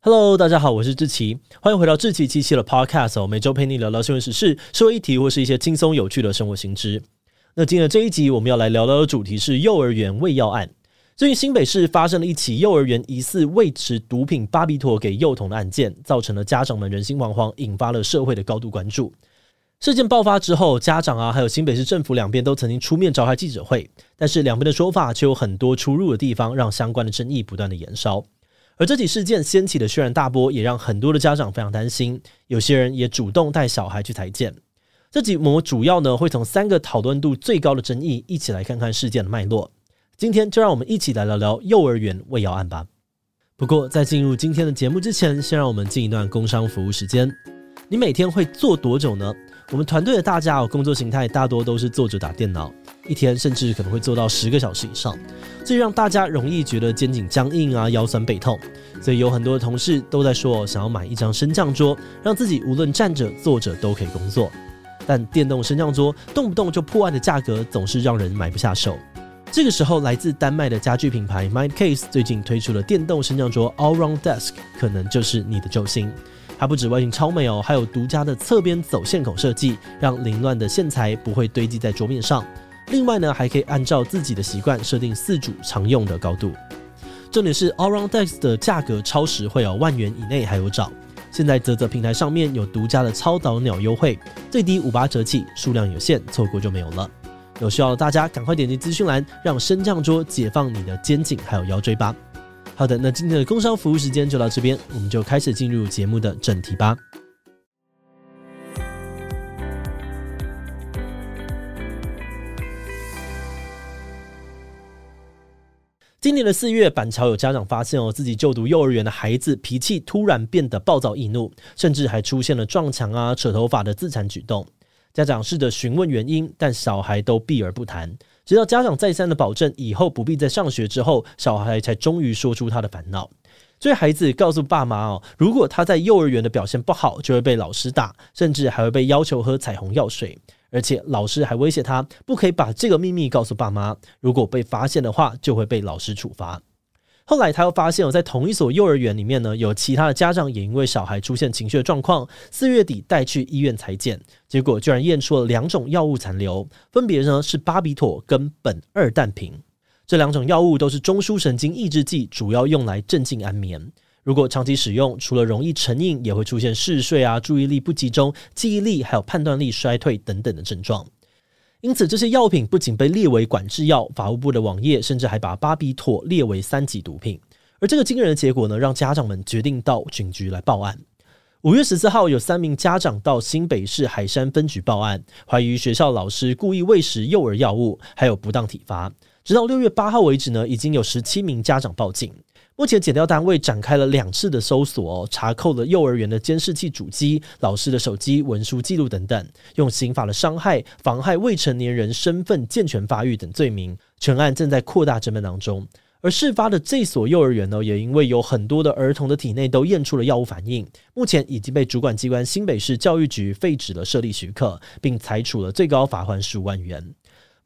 Hello，大家好，我是志奇，欢迎回到志奇七七的 Podcast 我每周陪你聊聊新闻时事、社会议题或是一些轻松有趣的生活新知。那今天的这一集我们要来聊聊的主题是幼儿园喂药案。最近新北市发生了一起幼儿园疑似喂食毒品巴比妥给幼童的案件，造成了家长们人心惶惶，引发了社会的高度关注。事件爆发之后，家长啊，还有新北市政府两边都曾经出面召开记者会，但是两边的说法却有很多出入的地方，让相关的争议不断的延烧。而这起事件掀起的轩然大波，也让很多的家长非常担心，有些人也主动带小孩去裁剪。这集我们主要呢会从三个讨论度最高的争议，一起来看看事件的脉络。今天就让我们一起来聊聊幼儿园喂药案吧。不过在进入今天的节目之前，先让我们进一段工商服务时间。你每天会坐多久呢？我们团队的大家哦，工作形态大多都是坐着打电脑，一天甚至可能会坐到十个小时以上，这让大家容易觉得肩颈僵硬啊、腰酸背痛。所以有很多的同事都在说，想要买一张升降桌，让自己无论站着、坐着都可以工作。但电动升降桌动不动就破万的价格，总是让人买不下手。这个时候，来自丹麦的家具品牌 Mindcase 最近推出了电动升降桌 Allround Desk，可能就是你的救星。它不止外形超美哦，还有独家的侧边走线口设计，让凌乱的线材不会堆积在桌面上。另外呢，还可以按照自己的习惯设定四组常用的高度。重点是 Allround Desk 的价格超实惠哦，万元以内还有找。现在泽泽平台上面有独家的超早鸟优惠，最低五八折起，数量有限，错过就没有了。有需要的大家赶快点击资讯栏，让升降桌解放你的肩颈还有腰椎吧。好的，那今天的工商服务时间就到这边，我们就开始进入节目的正题吧。今年的四月，板桥有家长发现哦，自己就读幼儿园的孩子脾气突然变得暴躁易怒，甚至还出现了撞墙啊、扯头发的自残举动。家长试着询问原因，但小孩都避而不谈。直到家长再三的保证以后不必再上学之后，小孩才终于说出他的烦恼。所以孩子告诉爸妈哦，如果他在幼儿园的表现不好，就会被老师打，甚至还会被要求喝彩虹药水。而且老师还威胁他，不可以把这个秘密告诉爸妈，如果被发现的话，就会被老师处罚。后来他又发现，在同一所幼儿园里面呢，有其他的家长也因为小孩出现情绪的状况，四月底带去医院裁检，结果居然验出了两种药物残留，分别呢是巴比妥跟苯二氮平。这两种药物都是中枢神经抑制剂，主要用来镇静安眠。如果长期使用，除了容易成瘾，也会出现嗜睡啊、注意力不集中、记忆力还有判断力衰退等等的症状。因此，这些药品不仅被列为管制药，法务部的网页甚至还把巴比妥列为三级毒品。而这个惊人的结果呢，让家长们决定到警局来报案。五月十四号，有三名家长到新北市海山分局报案，怀疑学校老师故意喂食幼儿药物，还有不当体罚。直到六月八号为止呢，已经有十七名家长报警。目前检调单位展开了两次的搜索，查扣了幼儿园的监视器主机、老师的手机、文书记录等等，用刑法的伤害、妨害未成年人身份健全发育等罪名，全案正在扩大侦办当中。而事发的这所幼儿园呢，也因为有很多的儿童的体内都验出了药物反应，目前已经被主管机关新北市教育局废止了设立许可，并裁处了最高罚锾十五万元。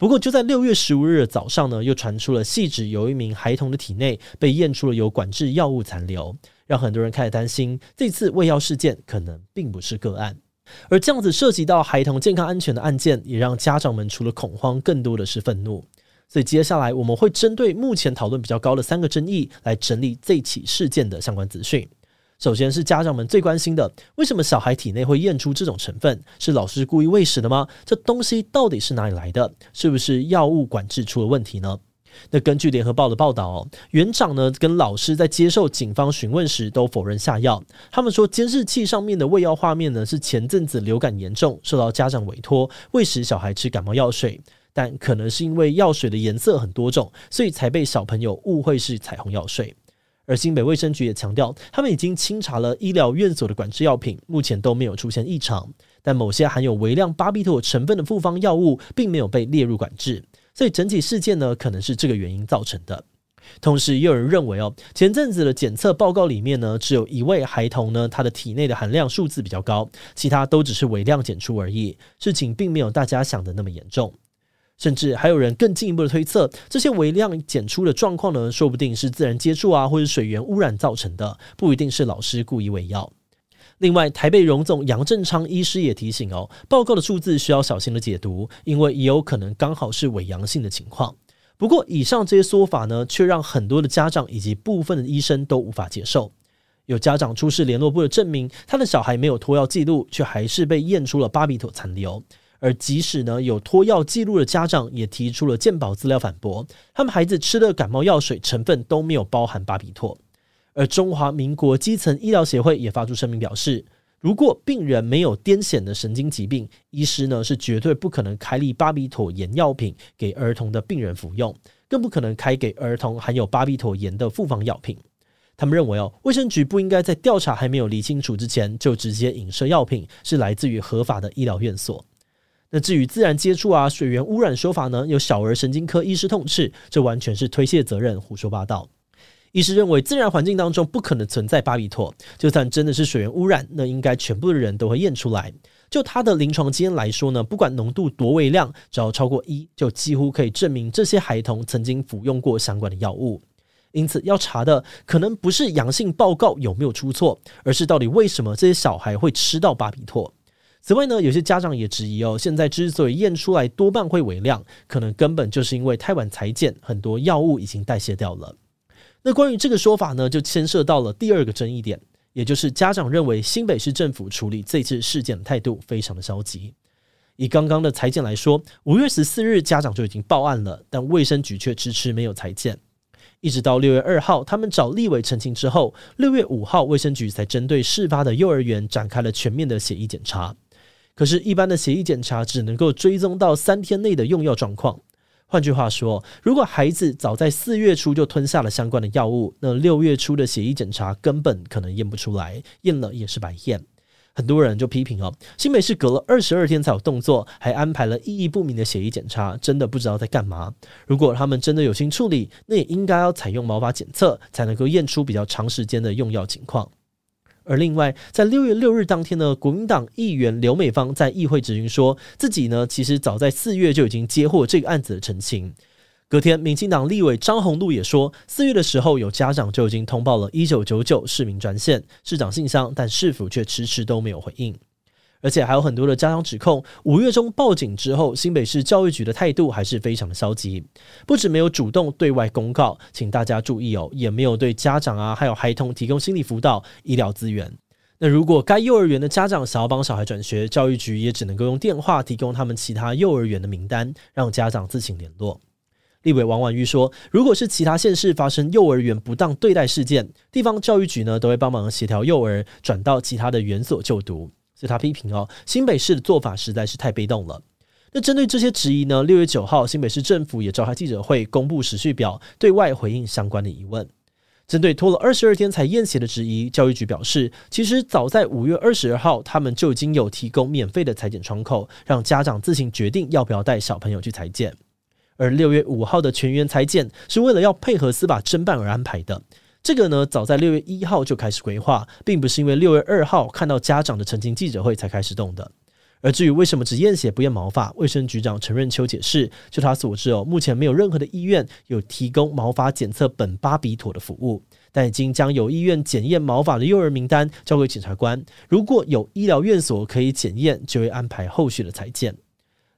不过，就在六月十五日早上呢，又传出了细指有一名孩童的体内被验出了有管制药物残留，让很多人开始担心，这次喂药事件可能并不是个案。而这样子涉及到孩童健康安全的案件，也让家长们除了恐慌，更多的是愤怒。所以接下来我们会针对目前讨论比较高的三个争议，来整理这起事件的相关资讯。首先是家长们最关心的，为什么小孩体内会验出这种成分？是老师故意喂食的吗？这东西到底是哪里来的？是不是药物管制出了问题呢？那根据联合报的报道哦，园长呢跟老师在接受警方询问时都否认下药。他们说监视器上面的喂药画面呢是前阵子流感严重，受到家长委托喂食小孩吃感冒药水，但可能是因为药水的颜色很多种，所以才被小朋友误会是彩虹药水。而新北卫生局也强调，他们已经清查了医疗院所的管制药品，目前都没有出现异常。但某些含有微量巴比妥成分的复方药物，并没有被列入管制，所以整体事件呢，可能是这个原因造成的。同时，也有人认为哦，前阵子的检测报告里面呢，只有一位孩童呢，他的体内的含量数字比较高，其他都只是微量检出而已，事情并没有大家想的那么严重。甚至还有人更进一步的推测，这些微量检出的状况呢，说不定是自然接触啊，或者水源污染造成的，不一定是老师故意喂药。另外，台北荣总杨正昌医师也提醒哦，报告的数字需要小心的解读，因为也有可能刚好是伪阳性的情况。不过，以上这些说法呢，却让很多的家长以及部分的医生都无法接受。有家长出示联络部的证明，他的小孩没有脱药记录，却还是被验出了巴比妥残留。而即使呢有脱药记录的家长也提出了健保资料反驳，他们孩子吃的感冒药水成分都没有包含巴比妥。而中华民国基层医疗协会也发出声明表示，如果病人没有癫痫的神经疾病，医师呢是绝对不可能开立巴比妥盐药品给儿童的病人服用，更不可能开给儿童含有巴比妥盐的复方药品。他们认为哦，卫生局不应该在调查还没有理清楚之前就直接影射药品是来自于合法的医疗院所。那至于自然接触啊、水源污染说法呢？有小儿神经科医师痛斥，这完全是推卸责任、胡说八道。医师认为，自然环境当中不可能存在巴比妥，就算真的是水源污染，那应该全部的人都会验出来。就他的临床经验来说呢，不管浓度多微量，只要超过一，就几乎可以证明这些孩童曾经服用过相关的药物。因此，要查的可能不是阳性报告有没有出错，而是到底为什么这些小孩会吃到巴比妥。此外呢，有些家长也质疑哦，现在之所以验出来多半会微量，可能根本就是因为太晚裁检，很多药物已经代谢掉了。那关于这个说法呢，就牵涉到了第二个争议点，也就是家长认为新北市政府处理这次事件的态度非常的消极。以刚刚的裁检来说，五月十四日家长就已经报案了，但卫生局却迟迟没有裁检。一直到六月二号，他们找立委澄清之后，六月五号卫生局才针对事发的幼儿园展开了全面的血液检查。可是，一般的血液检查只能够追踪到三天内的用药状况。换句话说，如果孩子早在四月初就吞下了相关的药物，那六月初的血液检查根本可能验不出来，验了也是白验。很多人就批评哦，新北市隔了二十二天才有动作，还安排了意义不明的血液检查，真的不知道在干嘛。如果他们真的有心处理，那也应该要采用毛发检测，才能够验出比较长时间的用药情况。而另外，在六月六日当天呢，国民党议员刘美芳在议会质询说，自己呢其实早在四月就已经接获这个案子的澄清。隔天，民进党立委张宏禄也说，四月的时候有家长就已经通报了一九九九市民专线、市长信箱，但市府却迟迟都没有回应。而且还有很多的家长指控，五月中报警之后，新北市教育局的态度还是非常的消极，不止没有主动对外公告，请大家注意哦，也没有对家长啊还有孩童提供心理辅导、医疗资源。那如果该幼儿园的家长想要帮小孩转学，教育局也只能够用电话提供他们其他幼儿园的名单，让家长自行联络。立委王婉諭说，如果是其他县市发生幼儿园不当对待事件，地方教育局呢都会帮忙协调幼儿转到其他的园所就读。对他批评哦，新北市的做法实在是太被动了。那针对这些质疑呢，六月九号，新北市政府也召开记者会，公布时序表，对外回应相关的疑问。针对拖了二十二天才验血的质疑，教育局表示，其实早在五月二十二号，他们就已经有提供免费的裁剪窗口，让家长自行决定要不要带小朋友去裁剪。而六月五号的全员裁剪，是为了要配合司法侦办而安排的。这个呢，早在六月一号就开始规划，并不是因为六月二号看到家长的澄清记者会才开始动的。而至于为什么只验血不验毛发，卫生局长陈润秋解释，就他所知哦，目前没有任何的医院有提供毛发检测苯巴比妥的服务，但已经将有医院检验毛发的幼儿名单交给检察官，如果有医疗院所可以检验，就会安排后续的裁检。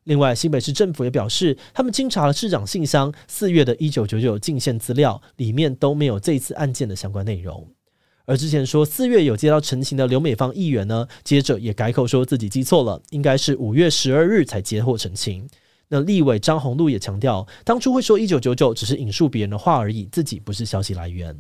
另外，新北市政府也表示，他们经查了市长信箱，四月的一九九九进献资料里面都没有这次案件的相关内容。而之前说四月有接到陈情的刘美芳议员呢，接着也改口说自己记错了，应该是五月十二日才接获陈情。那立委张宏禄也强调，当初会说一九九九只是引述别人的话而已，自己不是消息来源。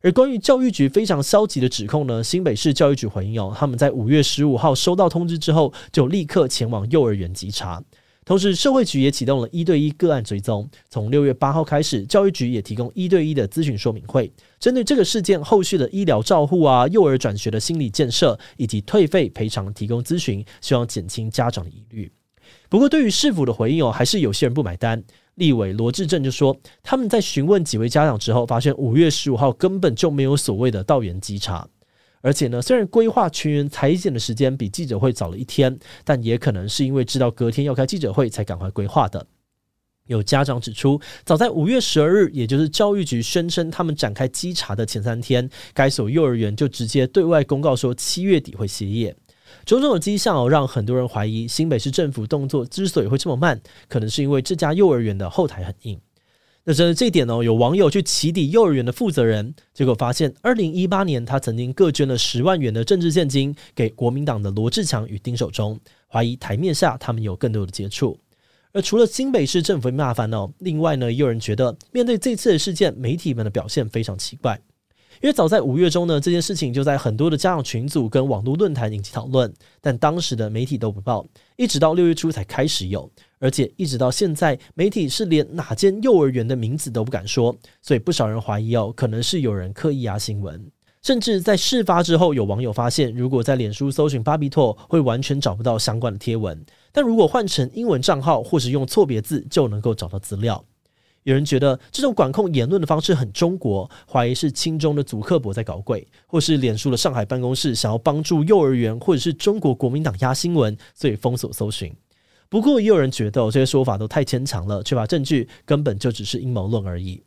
而关于教育局非常消极的指控呢，新北市教育局回应哦，他们在五月十五号收到通知之后，就立刻前往幼儿园稽查。同时，社会局也启动了一对一个案追踪。从六月八号开始，教育局也提供一对一的咨询说明会，针对这个事件后续的医疗照护啊、幼儿转学的心理建设以及退费赔偿提供咨询，希望减轻家长的疑虑。不过，对于市府的回应哦，还是有些人不买单。立委罗志正就说，他们在询问几位家长之后，发现五月十五号根本就没有所谓的到园稽查。而且呢，虽然规划全员采检的时间比记者会早了一天，但也可能是因为知道隔天要开记者会，才赶快规划的。有家长指出，早在五月十二日，也就是教育局宣称他们展开稽查的前三天，该所幼儿园就直接对外公告说七月底会歇业。种种的迹象哦，让很多人怀疑新北市政府动作之所以会这么慢，可能是因为这家幼儿园的后台很硬。那针对这一点呢，有网友去起底幼儿园的负责人，结果发现，二零一八年他曾经各捐了十万元的政治现金给国民党的罗志强与丁守中，怀疑台面下他们有更多的接触。而除了新北市政府麻烦呢，另外呢，也有人觉得面对这次的事件，媒体们的表现非常奇怪。因为早在五月中呢，这件事情就在很多的家长群组跟网络论坛引起讨论，但当时的媒体都不报，一直到六月初才开始有，而且一直到现在，媒体是连哪间幼儿园的名字都不敢说，所以不少人怀疑哦，可能是有人刻意压新闻，甚至在事发之后，有网友发现，如果在脸书搜寻巴比托，会完全找不到相关的贴文，但如果换成英文账号或是用错别字，就能够找到资料。有人觉得这种管控言论的方式很中国，怀疑是亲中的祖克伯在搞鬼，或是脸书的上海办公室想要帮助幼儿园，或者是中国国民党压新闻，所以封锁搜寻。不过也有人觉得这些说法都太牵强了，缺乏证据，根本就只是阴谋论而已。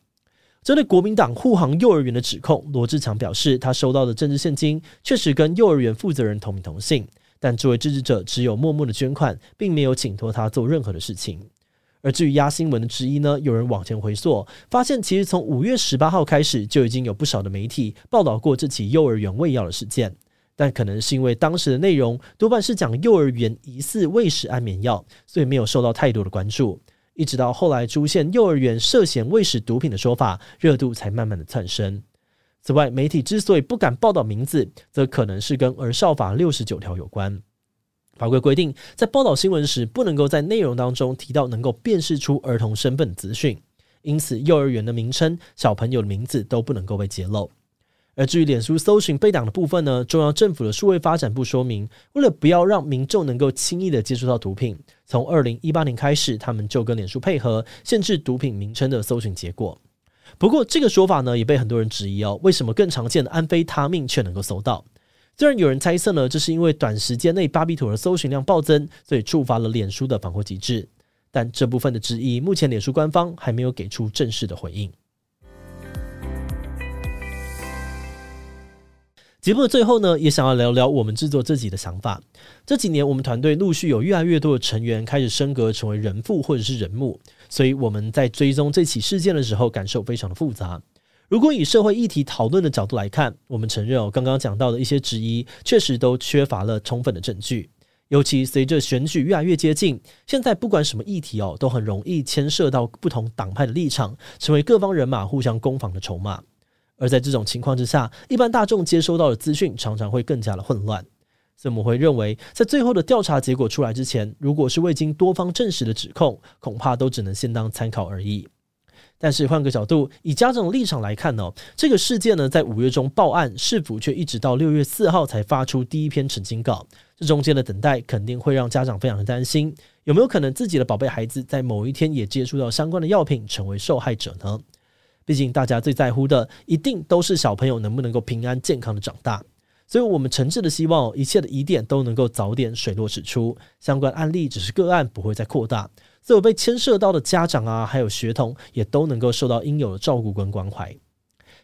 针对国民党护航幼儿园的指控，罗志强表示，他收到的政治献金确实跟幼儿园负责人同名同姓，但这位支持者只有默默的捐款，并没有请托他做任何的事情。而至于压新闻的之一呢，有人往前回溯，发现其实从五月十八号开始就已经有不少的媒体报道过这起幼儿园喂药的事件，但可能是因为当时的内容多半是讲幼儿园疑似喂食安眠药，所以没有受到太多的关注。一直到后来出现幼儿园涉嫌喂食毒品的说法，热度才慢慢的窜升。此外，媒体之所以不敢报道名字，则可能是跟儿少法六十九条有关。法规规定，在报道新闻时，不能够在内容当中提到能够辨识出儿童身份的资讯，因此幼儿园的名称、小朋友的名字都不能够被揭露。而至于脸书搜寻被挡的部分呢，中央政府的数位发展部说明，为了不要让民众能够轻易的接触到毒品，从二零一八年开始，他们就跟脸书配合，限制毒品名称的搜寻结果。不过，这个说法呢，也被很多人质疑哦，为什么更常见的安非他命却能够搜到？虽然有人猜测呢，这是因为短时间内巴比妥的搜寻量暴增，所以触发了脸书的防护机制，但这部分的质疑，目前脸书官方还没有给出正式的回应。节目的最后呢，也想要聊聊我们制作自己的想法。这几年，我们团队陆续有越来越多的成员开始升格成为人父或者是人母，所以我们在追踪这起事件的时候，感受非常的复杂。如果以社会议题讨论的角度来看，我们承认哦，刚刚讲到的一些质疑确实都缺乏了充分的证据。尤其随着选举越来越接近，现在不管什么议题哦，都很容易牵涉到不同党派的立场，成为各方人马互相攻防的筹码。而在这种情况之下，一般大众接收到的资讯常常会更加的混乱。所以我们会认为，在最后的调查结果出来之前，如果是未经多方证实的指控，恐怕都只能先当参考而已。但是换个角度，以家长的立场来看呢，这个事件呢，在五月中报案，市府却一直到六月四号才发出第一篇澄清稿，这中间的等待肯定会让家长非常的担心，有没有可能自己的宝贝孩子在某一天也接触到相关的药品，成为受害者呢？毕竟大家最在乎的，一定都是小朋友能不能够平安健康的长大，所以我们诚挚的希望，一切的疑点都能够早点水落石出，相关案例只是个案，不会再扩大。所有被牵涉到的家长啊，还有学童，也都能够受到应有的照顾跟关怀。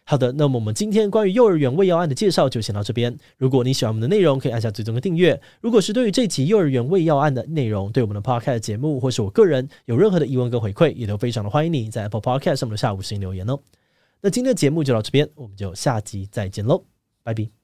好的，那么我们今天关于幼儿园喂药案的介绍就先到这边。如果你喜欢我们的内容，可以按下追踪跟订阅。如果是对于这期幼儿园喂药案的内容，对我们的 Podcast 节目或是我个人有任何的疑问跟回馈，也都非常的欢迎你在 Apple Podcast 上面的下五星留言哦。那今天的节目就到这边，我们就下集再见喽，拜拜。